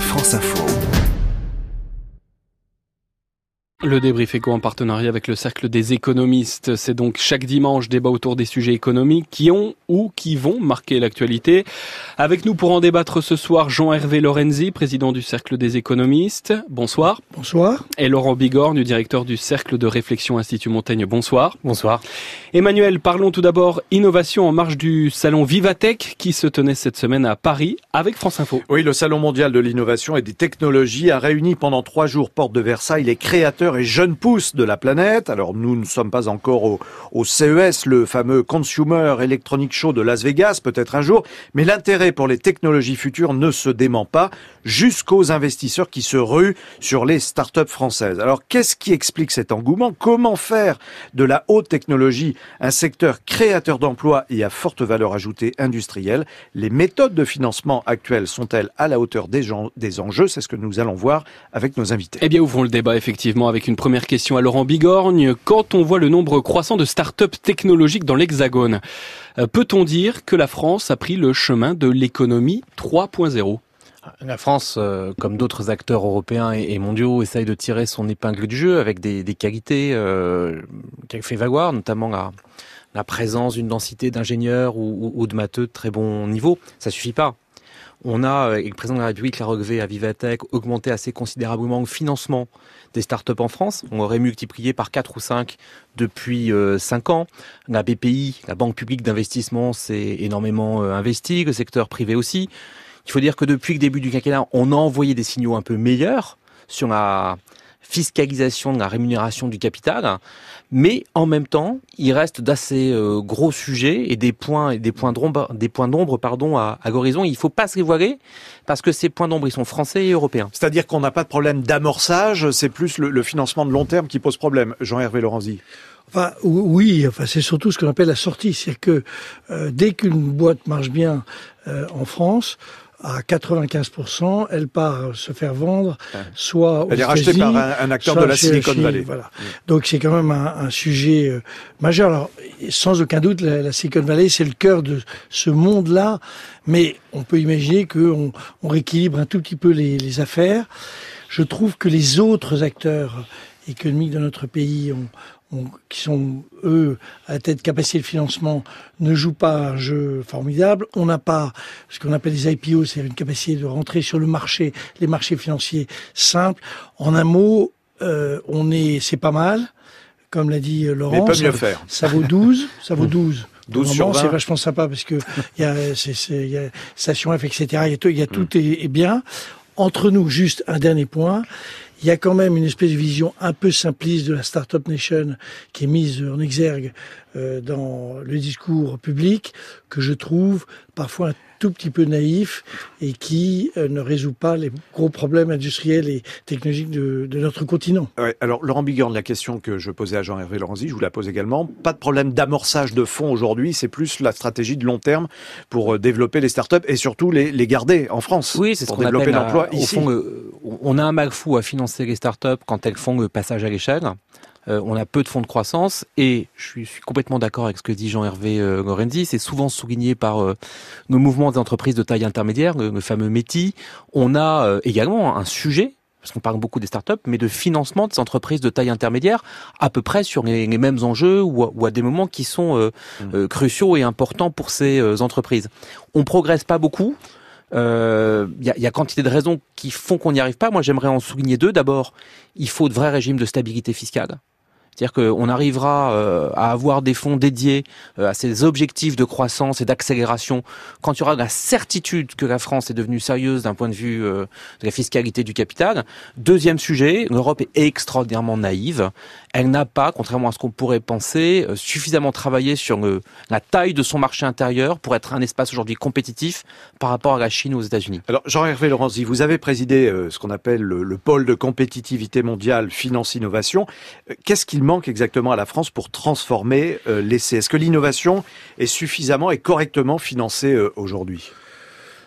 France Info. Le débrief éco en partenariat avec le Cercle des économistes. C'est donc chaque dimanche débat autour des sujets économiques qui ont ou qui vont marquer l'actualité. Avec nous pour en débattre ce soir, Jean-Hervé Lorenzi, président du Cercle des économistes. Bonsoir. Bonsoir. Et Laurent Bigorne, directeur du Cercle de réflexion Institut Montaigne. Bonsoir. Bonsoir. Emmanuel, parlons tout d'abord innovation en marge du salon Vivatech qui se tenait cette semaine à Paris avec France Info. Oui, le salon mondial de l'innovation et des technologies a réuni pendant trois jours porte de Versailles les créateurs jeunes pousses de la planète. Alors nous ne sommes pas encore au, CES, le fameux Consumer Electronic Show de Las Vegas, peut-être un jour, mais l'intérêt pour les technologies futures ne se dément pas jusqu'aux investisseurs qui se ruent sur les startups françaises. Alors qu'est-ce qui explique cet engouement? Comment faire de la haute technologie un secteur créateur d'emplois et à forte valeur ajoutée industrielle? Les méthodes de financement actuelles sont-elles à la hauteur des, des enjeux? C'est ce que nous allons voir avec nos invités. Eh bien, ouvrons le débat effectivement avec une première question à Laurent Bigorgne. Quand on voit le nombre croissant de start-up technologiques dans l'Hexagone, euh, peut-on dire que la France a pris le chemin de l'économie 3.0 la France, euh, comme d'autres acteurs européens et, mondiaux, essaye de tirer son épingle du jeu avec des, qualités euh, qu'elle fait valoir, notamment la, présence d'une densité d'ingénieurs ou, de matheux de très bon niveau. Ça suffit pas. On a, euh, et le président de la République l'a relevé à Vivatech, augmenté assez considérablement le financement des startups en France. On aurait multiplié par 4 ou 5 depuis euh, 5 ans. La BPI, la Banque publique d'investissement, s'est énormément euh, investi, le secteur privé aussi. Il faut dire que depuis le début du quinquennat, on a envoyé des signaux un peu meilleurs sur la fiscalisation de la rémunération du capital, mais en même temps, il reste d'assez euh, gros sujets et des points des points d'ombre des points d'ombre pardon à, à l'horizon. Il faut pas se voiler parce que ces points d'ombre ils sont français et européens. C'est-à-dire qu'on n'a pas de problème d'amorçage, c'est plus le, le, financement de long terme qui pose problème. Jean-Hervé Lorenzi. Enfin, oui, enfin, c'est surtout ce qu'on appelle la sortie. C'est que euh, dès qu'une boîte marche bien euh, en France, à 95%, elle part se faire vendre, soit elle est rachetée par un, un acteur de la Silicon Valley. Voilà. Mmh. Donc c'est quand même un, un sujet euh, majeur. Alors sans aucun doute, la, la Silicon Valley c'est le cœur de ce monde-là, mais on peut imaginer qu'on on rééquilibre un tout petit peu les, les affaires. Je trouve que les autres acteurs économiques de notre pays ont, on, qui sont, eux, à la tête capacité de financement, ne jouent pas un jeu formidable. On n'a pas ce qu'on appelle les IPO, c'est une capacité de rentrer sur le marché, les marchés financiers simples. En un mot, euh, on est, c'est pas mal, comme l'a dit Laurent. Mais peut mieux faire. Ça vaut 12, ça vaut 12. 12 sur 20. C'est vachement sympa parce que il y a, c'est, c'est, il y a Station F, etc. Il y a tout, il y a tout mm. est, est bien. Entre nous, juste un dernier point il y a quand même une espèce de vision un peu simpliste de la Startup Nation qui est mise en exergue euh, dans le discours public que je trouve parfois tout petit peu naïf et qui euh, ne résout pas les gros problèmes industriels et technologiques de, de notre continent. Ouais, alors Laurent Bigorne, la question que je posais à Jean-Hervé Lorenzi, je vous la pose également. Pas de problème d'amorçage de fonds aujourd'hui, c'est plus la stratégie de long terme pour euh, développer les startups et surtout les, les garder en France. Oui, c'est ce pour qu'on développer l'emploi ici. Fond, euh, on a un mal fou à financer les startups quand elles font le passage à l'échelle. Euh, on a peu de fonds de croissance et je suis, je suis complètement d'accord avec ce que dit Jean-Hervé euh, Gorenzi. C'est souvent souligné par euh, nos mouvements des entreprises de taille intermédiaire, le, le fameux METI. On a euh, également un sujet parce qu'on parle beaucoup des startups, mais de financement des entreprises de taille intermédiaire, à peu près sur les, les mêmes enjeux ou à, ou à, des moments qui sont euh, mmh. cruciaux et importants pour ces entreprises. On progresse pas beaucoup. Il euh, y, a, y, a, quantité de raisons qui font qu'on n'y arrive pas. Moi, j'aimerais en souligner deux. D'abord, il faut de vrais régimes de stabilité fiscale. C'est-à-dire qu'on arrivera euh, à avoir des fonds dédiés euh, à ces objectifs de croissance et d'accélération quand il y aura la certitude que la France est devenue sérieuse d'un point de vue euh, de la fiscalité du capital. Deuxième sujet, l'Europe est extraordinairement naïve. Elle n'a pas, contrairement à ce qu'on pourrait penser, euh, suffisamment travaillé sur le, la taille de son marché intérieur pour être un espace aujourd'hui compétitif par rapport à la Chine ou aux États-Unis. Alors Jean-Hervé Lorenzi, vous avez présidé euh, ce qu'on appelle le, le, pôle de compétitivité mondiale finance-innovation. Euh, qu'est-ce qu'il manque exactement à la France pour transformer euh, l'essai? Est-ce que l'innovation est suffisamment et correctement financée euh, aujourd'hui?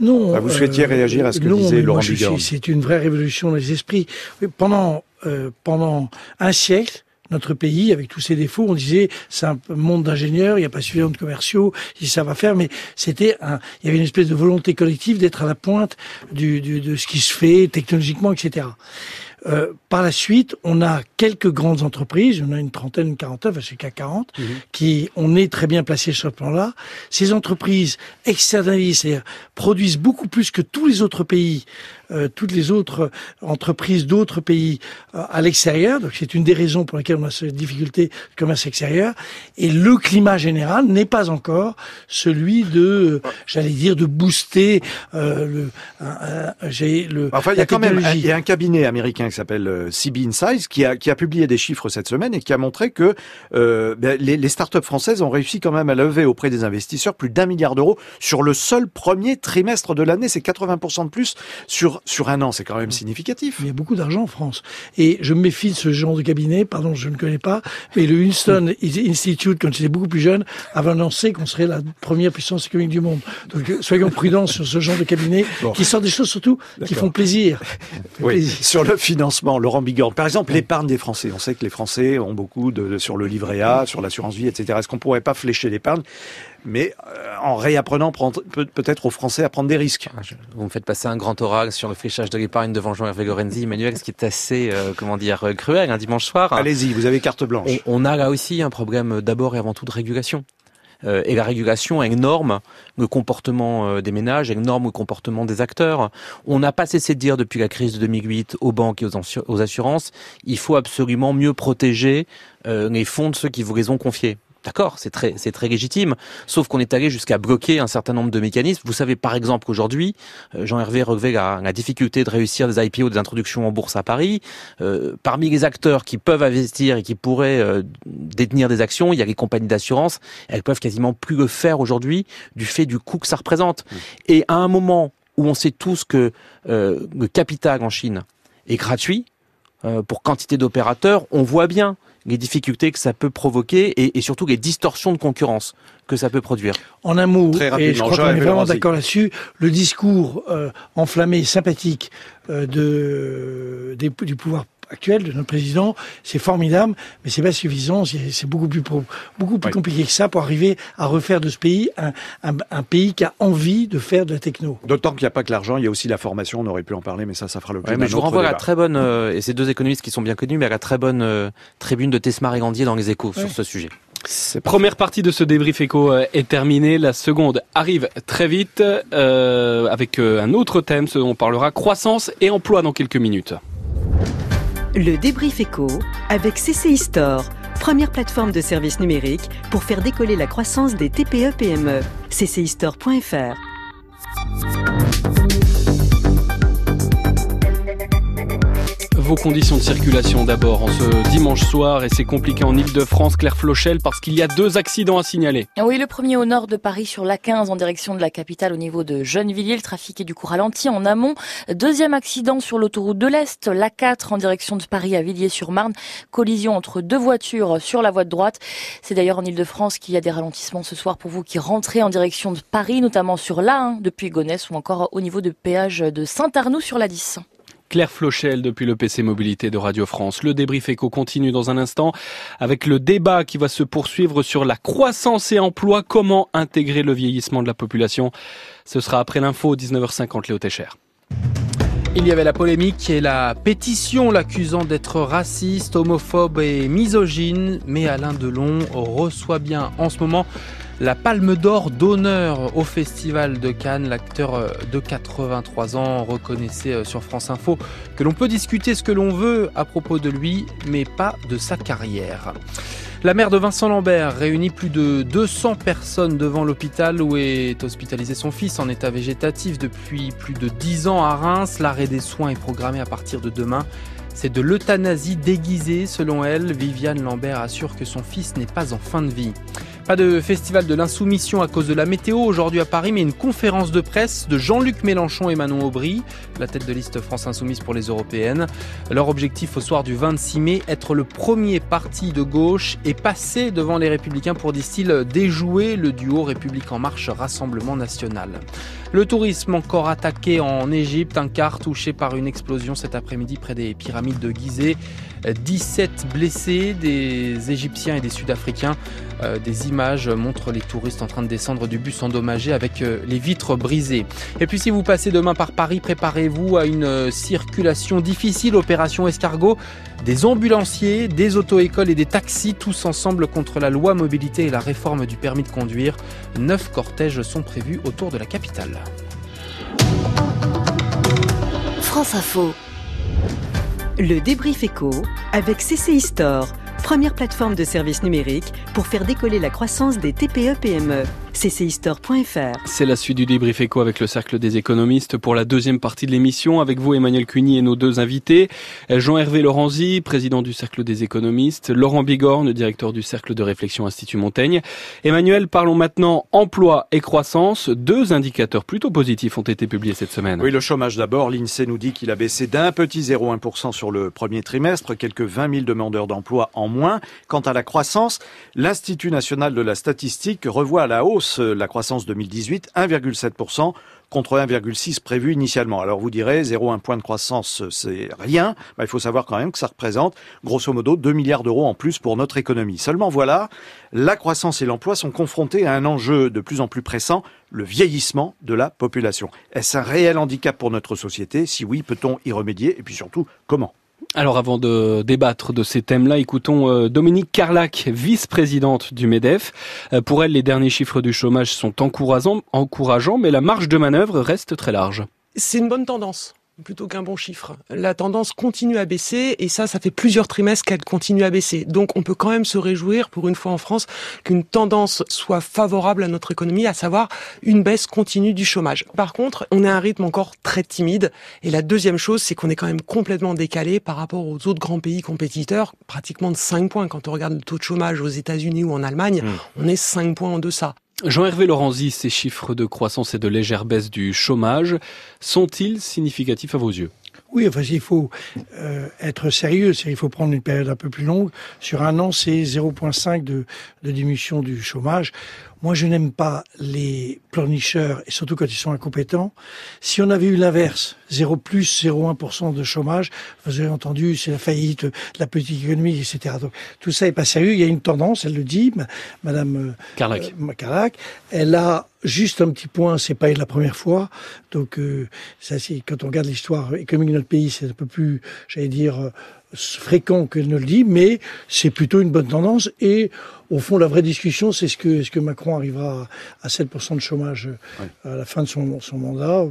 Non. Bah, vous souhaitiez euh, réagir à ce que non, disait Laurent C'est une vraie révolution des esprits. Pendant, euh, pendant un siècle, notre pays, avec tous ses défauts, on disait c'est un monde d'ingénieurs, il n'y a pas suffisamment de commerciaux, si ça va faire, mais c'était un, il y avait une espèce de volonté collective d'être à la pointe du, du, de ce qui se fait technologiquement, etc. Euh, par la suite, on a quelques grandes entreprises, on a une trentaine, une quarantaine, enfin c'est CAC 40, mhm. qui on est très bien placé sur ce plan-là. Ces entreprises externalisent, c'est-à-dire produisent beaucoup plus que tous les autres pays euh, toutes les autres entreprises d'autres pays euh, à l'extérieur. Donc c'est une des raisons pour lesquelles on a cette difficulté de commerce extérieur. Et le climat général n'est pas encore celui de, j'allais dire, de booster euh, le, j'ai le. Enfin, il y a quand même il y a un cabinet américain qui s'appelle CB Insights qui a qui a publié des chiffres cette semaine et qui a montré que euh, ben, les, les startups françaises ont réussi quand même à lever auprès des investisseurs plus d'un milliard d'euros sur le seul premier trimestre de l'année. C'est 80% de plus sur sur, un an, c'est quand même significatif. Il y a beaucoup d'argent en France. Et je me méfie de ce genre de cabinet, pardon, je ne connais pas, mais le Winston Institute, quand j'étais beaucoup plus jeune, avait annoncé qu'on serait la première puissance économique du monde. Donc soyons prudents sur ce genre de cabinet qui sort des choses surtout qui font plaisir. Oui, sur le financement, Laurent Bigorne. Par exemple, l'épargne des Français. On sait que les Français ont beaucoup de, sur le livret A, sur l'assurance vie, etc. Est-ce qu'on pourrait pas flécher l'épargne? Mais euh, en réapprenant peut-être aux Français à prendre des risques. Ah, vous me faites passer un grand oral sur le fléchage de l'épargne devant Jean-Hervé Lorenzi, Emmanuel, ce qui est assez, euh, comment dire, euh, cruel un dimanche soir. Allez-y, vous avez carte blanche. On, a là aussi un problème d'abord et avant tout de régulation. et la régulation, elle norme le comportement des ménages, elle norme le comportement des acteurs. On n'a pas cessé de dire depuis la crise de 2008 aux banques et aux, assurances, il faut absolument mieux protéger les fonds de ceux qui vous les ont confiés. D'accord, c'est très, c'est très légitime. Sauf qu'on est allé jusqu'à bloquer un certain nombre de mécanismes. Vous savez, par exemple, qu'aujourd'hui, euh, Jean-Hervé relevait la, la, difficulté de réussir des IPO, des introductions en bourse à Paris. Euh, parmi les acteurs qui peuvent investir et qui pourraient euh, détenir des actions, il y a les compagnies d'assurance. Elles peuvent quasiment plus le faire aujourd'hui du fait du coût que ça représente. Mmh. Et à un moment où on sait tous que le capital en Chine est gratuit pour quantité d'opérateurs, on voit bien les difficultés que ça peut provoquer et, surtout les distorsions de concurrence que ça peut produire. En un mot, et je crois qu'on est vraiment d'accord là-dessus, le discours euh, enflammé, sympathique euh, de, du pouvoir actuel de notre président, c'est formidable, mais c'est pas suffisant. C'est beaucoup plus beaucoup plus compliqué que ça pour arriver à refaire de ce pays un, un, un pays qui a envie de faire de la techno. D'autant qu'il n'y a pas que l'argent, il y a aussi la formation. On aurait pu en parler, mais ça, ça fera le. Ouais, mais je vous renvoie à la très bonne euh, et ces deux économistes qui sont bien connus, mais à la très bonne euh, tribune de Tesmar et Gandier dans les Échos sur ce sujet. Première partie de ce débrief éco euh, est terminée. La seconde arrive très vite euh, avec un autre thème. Ce dont on parlera croissance et emploi dans quelques minutes. Le débrief éco avec CCI Store, première plateforme de services numériques pour faire décoller la croissance des TPE-PME. CCIStore.fr vos conditions de circulation d'abord en ce dimanche soir et c'est compliqué en Ile-de-France, Claire Flochel, parce qu'il y a deux accidents à signaler. Oui, le premier au nord de Paris sur l'A15 en direction de la capitale au niveau de Gennevilliers. Le trafic est du coup ralenti en amont. Deuxième accident sur l'autoroute de l'Est, l'A4 en direction de Paris à Villiers-sur-Marne. Collision entre deux voitures sur la voie de droite. C'est d'ailleurs en Ile-de-France qu'il y a des ralentissements ce soir pour vous qui rentrez en direction de Paris, notamment sur l'A1 depuis Gonesse ou encore au niveau de péage de Saint-Arnoux sur la 10. Claire Flochel depuis le PC Mobilité de Radio France. Le débrief éco continue dans un instant avec le débat qui va se poursuivre sur la croissance et emploi, comment intégrer le vieillissement de la population? Ce sera après l'info 19h50 Léo Técher. Il y avait la polémique et la pétition l'accusant d'être raciste, homophobe et misogyne, mais Alain Delon reçoit bien en ce moment la Palme d'Or d'honneur au Festival de Cannes. L'acteur euh, de 83 ans reconnaissait euh, sur France Info que l'on peut discuter ce que l'on veut à propos de lui, mais pas de sa carrière. La mère de Vincent Lambert réunit plus de 200 personnes devant l'hôpital où est hospitalisé son fils en état végétatif depuis plus de 10 ans à Reims. L'arrêt des soins est programmé à partir de demain. C'est de l'euthanasie déguisée selon elle. Viviane Lambert assure que son fils n'est pas en fin de vie. Pas de festival de l'insoumission à cause de la météo aujourd'hui à Paris, mais une conférence de presse de Jean-Luc Mélenchon et Manon Aubry, la tête de liste France Insoumise pour les européennes. Leur objectif au soir du 26 mai, être le premier parti de gauche et passer devant les républicains pour, disent-ils, déjouer le duo République en marche Rassemblement national. Le tourisme encore attaqué en Égypte, un quart touché par une explosion cet après-midi près des pyramides de Gizeh. 17 blessés, des Égyptiens et des Sud-Africains. Euh, des images montrent les touristes en train de descendre du bus endommagé avec euh, les vitres brisées. Et puis si vous passez demain par Paris, préparez-vous à une euh, circulation difficile, opération escargot. Des ambulanciers, des auto-écoles et des taxis, tous ensemble contre la loi mobilité et la réforme du permis de conduire. Neuf cortèges sont prévus autour de la capitale. France Info. Le débrief éco avec CCI Store première plateforme de services numériques pour faire décoller la croissance des TPE-PME ccistore.fr. C'est la suite du débrief éco avec le Cercle des économistes pour la deuxième partie de l'émission. Avec vous, Emmanuel Cuny et nos deux invités. Jean-Hervé Lorenzi, président du Cercle des économistes. Laurent Bigorne, directeur du Cercle de réflexion Institut Montaigne. Emmanuel, parlons maintenant emploi et croissance. Deux indicateurs plutôt positifs ont été publiés cette semaine. Oui, le chômage d'abord. L'INSEE nous dit qu'il a baissé d'un petit 0,1% sur le premier trimestre, quelques 20 000 demandeurs d'emploi en moins. Quant à la croissance, l'Institut national de la statistique revoit à la hausse la croissance 2018, 1,7% contre 1,6 prévu initialement. Alors vous direz, 0,1 point de croissance, c'est rien. il faut savoir quand même que ça représente, grosso modo, 2 milliards d'euros en plus pour notre économie. Seulement voilà, la croissance et l'emploi sont confrontés à un enjeu de plus en plus pressant, le vieillissement de la population. Est-ce un réel handicap pour notre société? Si oui, peut-on y remédier? Et puis surtout, comment? Alors avant de débattre de ces thèmes-là, écoutons euh, Dominique Carlac, vice-présidente du MEDEF. Euh, pour elle, les derniers chiffres du chômage sont encourageants, encourageants, mais la marge de manœuvre reste très large. C'est une bonne tendance plutôt qu'un bon chiffre. La tendance continue à baisser et ça, ça fait plusieurs trimestres qu'elle continue à baisser. Donc on peut quand même se réjouir pour une fois en France qu'une tendance soit favorable à notre économie, à savoir une baisse continue du chômage. Par contre, on a un rythme encore très timide et la deuxième chose, c'est qu'on est quand même complètement décalé par rapport aux autres grands pays compétiteurs, pratiquement de 5 points. Quand on regarde le taux de chômage aux États-Unis ou en Allemagne, mmh. on est 5 points en deçà. Jean-Hervé Lorenzi, ces chiffres de croissance et de légère baisse du chômage sont-ils significatifs à vos yeux? Oui, enfin, il faut euh, être sérieux, il faut prendre une période un peu plus longue. Sur un an, c'est 0,5 de, de diminution du chômage. Moi, je n'aime pas les pleurnicheurs, et surtout quand ils sont incompétents. Si on avait eu l'inverse, 0 plus 0,1% de chômage, vous avez entendu, c'est la faillite de la petite économie, etc. Donc, tout ça est pas sérieux. Il y a une tendance, elle le dit, Madame Carlac. Euh, elle a juste un petit point, c'est pas la première fois. Donc, euh, ça, quand on regarde l'histoire économique de notre pays, c'est un peu plus, j'allais dire, euh, fréquent qu'elle ne le dit, mais c'est plutôt une bonne tendance. Et au fond, la vraie discussion, c'est ce que, est-ce que Macron arrivera à 7% de chômage à la fin de son, son mandat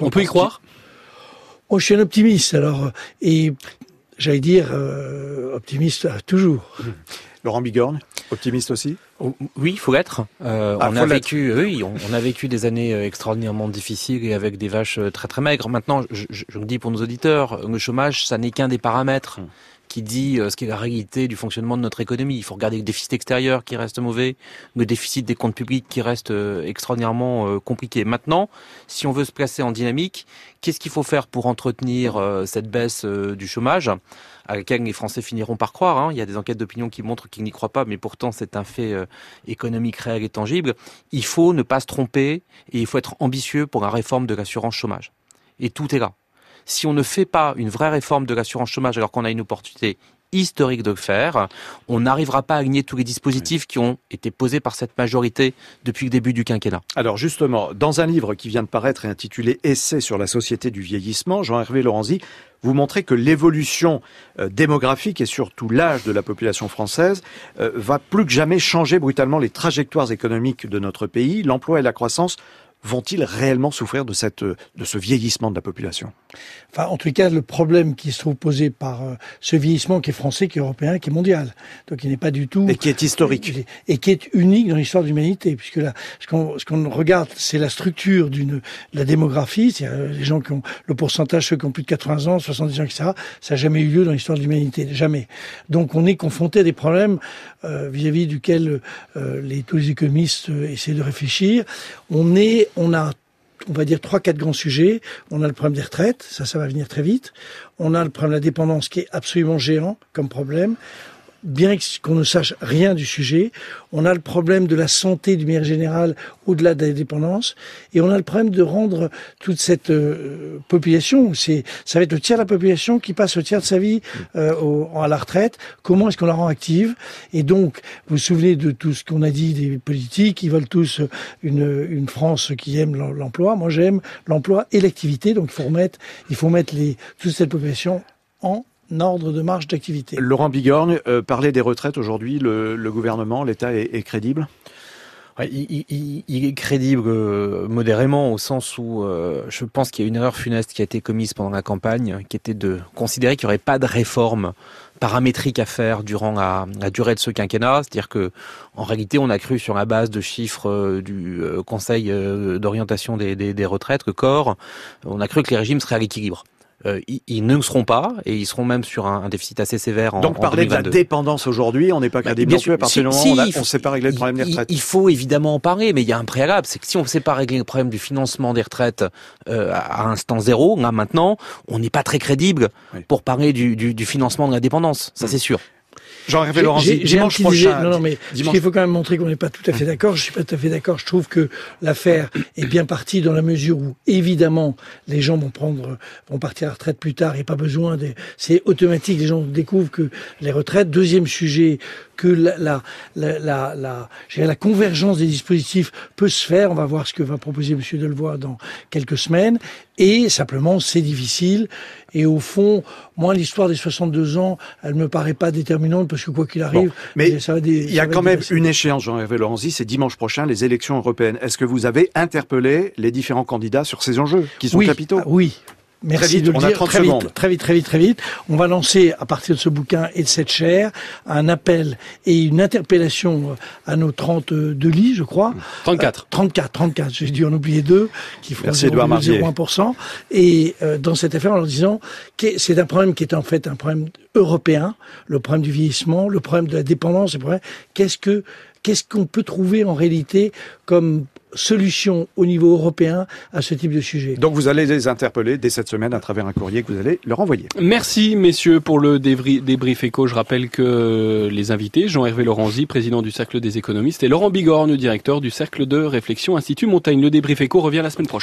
On peut y croire? Oh, Je suis un optimiste, alors, et j'allais dire euh, optimiste toujours. Laurent Bigorne, optimiste aussi? Oui, il faut l'être. Euh, ah, on a vécu, oui, on, a vécu des années euh, extraordinairement difficiles et avec des vaches euh, très très maigres. Maintenant, je, je, je le dis pour nos auditeurs, le chômage, ça n'est qu'un des paramètres. Qui dit euh, ce qui est la réalité du fonctionnement de notre économie. Il faut regarder le déficit extérieur qui reste mauvais, le déficit des comptes publics qui reste euh, extraordinairement euh, compliqué. Maintenant, si on veut se placer en dynamique, qu'est-ce qu'il faut faire pour entretenir cette baisse du chômage? À laquelle les Français finiront par croire. Hein. Il y a des enquêtes d'opinion qui montrent qu'ils n'y croient pas, mais pourtant c'est un fait économique réel et tangible. Il faut ne pas se tromper et il faut être ambitieux pour la réforme de l'assurance chômage. Et tout est là si on ne fait pas une vraie réforme de l'assurance chômage alors qu'on a une opportunité historique de le faire, on n'arrivera pas à aligner tous les dispositifs qui ont été posés par cette majorité depuis le début du quinquennat. Alors justement, dans un livre qui vient de paraître et intitulé Essai sur la société du vieillissement, Jean-Hervé Lorenzi, vous montrez que l'évolution euh, démographique et surtout l'âge de la population française euh, va plus que jamais changer brutalement les trajectoires économiques de notre pays. L'emploi et la croissance vont-ils réellement souffrir de, cette, de ce vieillissement de la population? Enfin, en tout cas, le problème qui se trouve posé par euh, ce vieillissement qui est français, qui est européen, qui est mondial, donc il n'est pas du tout et qui est historique et qui est unique dans l'histoire de l'humanité, puisque là, ce qu'on ce qu'on regarde, c'est la structure d'une la démographie, c'est les gens qui ont le pourcentage ceux qui ont plus de 80 ans, 70 ans, etc. Ça n'a jamais eu lieu dans l'histoire de l'humanité, jamais. Donc on est confronté à des problèmes euh, vis-à-vis duquel euh, les, tous les économistes euh, essaient de réfléchir. On est, on a on va dire trois, quatre grands sujets. On a le problème des retraites, ça, ça va venir très vite. On a le problème de la dépendance qui est absolument géant comme problème. Bien qu'on ne sache rien du sujet. On a le problème de la santé du manière générale au-delà de la dépendance. Et on a le problème de rendre toute cette euh, population, c'est, ça va être le tiers de la population qui passe au tiers de sa vie euh, à la retraite. Comment est-ce qu'on la rend active? Et donc, vous vous souvenez de tout ce qu'on a dit des politiques, ils veulent tous une, une France qui aime l'emploi. Moi, j'aime l'emploi et l'activité. Donc, il faut remettre, il faut mettre les, toute cette population en ordre de marche d'activité. Laurent Bigorgne, euh, parler des retraites aujourd'hui, le, le gouvernement, l'État est, est crédible? Il, il, il, est crédible euh, modérément au sens où euh, je pense qu'il y a une erreur funeste qui a été commise pendant la campagne, qui était de considérer qu'il n'y aurait pas de réforme paramétrique à faire durant la, la durée de ce quinquennat, c'est-à-dire que en réalité on a cru sur la base de chiffres euh, du Conseil d'orientation des, des, des, retraites, que corps, on a cru que les régimes seraient à l'équilibre. Euh, ils, ne le seront pas et ils seront même sur un, un déficit assez sévère en Donc parler de la dépendance aujourd'hui, on n'est pas crédible bah, à partir du moment où on ne sait pas régler le problème des retraites. Il faut évidemment en parler, mais il y a un préalable, c'est que si on ne sait pas régler le problème du financement des retraites euh, à instant zéro, là maintenant, on n'est pas très crédible oui. pour parler du, du, du, financement de la dépendance, ça mmh. c'est sûr. Jean-Hervé Laurenzi, dimanche prochain. Non, non, mais dimanche... il faut quand même montrer qu'on n'est pas tout à fait d'accord. Je suis pas tout à fait d'accord. Je trouve que l'affaire est bien partie dans la mesure où, évidemment, les gens vont prendre, vont partir à la retraite plus tard et pas besoin des, c'est automatique. Les gens découvrent que les retraites. Deuxième sujet, que la, la, la, la, la, la convergence des dispositifs peut se faire. On va voir ce que va proposer Monsieur Delevoye dans quelques semaines. Et simplement, c'est difficile. Et au fond, moi, l'histoire des 62 ans, elle me paraît pas déterminante parce que quoi qu'il arrive, bon, mais ça va des, il y a quand même une échéance, Jean-Hervé Lorenzi, c'est dimanche prochain, les élections européennes. Est-ce que vous avez interpellé les différents candidats sur ces enjeux qui sont oui, capitaux? Oui, Merci vite, de le on dire. A 30 très secondes. vite, très vite, très vite, très vite. On va lancer à partir de ce bouquin et de cette chaire un appel et une interpellation à nos 32 lits, je crois. 34. Euh, 34, 34. J'ai dû en oublier deux qui font Merci, 0,1%. Et euh, dans cette affaire, en leur disant que c'est un problème qui est en fait un problème européen, le problème du vieillissement, le problème de la dépendance, le problème. Qu'est-ce que qu'est-ce qu'on peut trouver en réalité comme solution au niveau européen à ce type de sujet. Donc vous allez les interpeller dès cette semaine à travers un courrier que vous allez leur envoyer. Merci messieurs pour le débrief éco. Je rappelle que les invités, Jean-Hervé Lorenzi, président du Cercle des économistes, et Laurent Bigorne, directeur du Cercle de réflexion Institut Montaigne. Le débrief éco revient la semaine prochaine.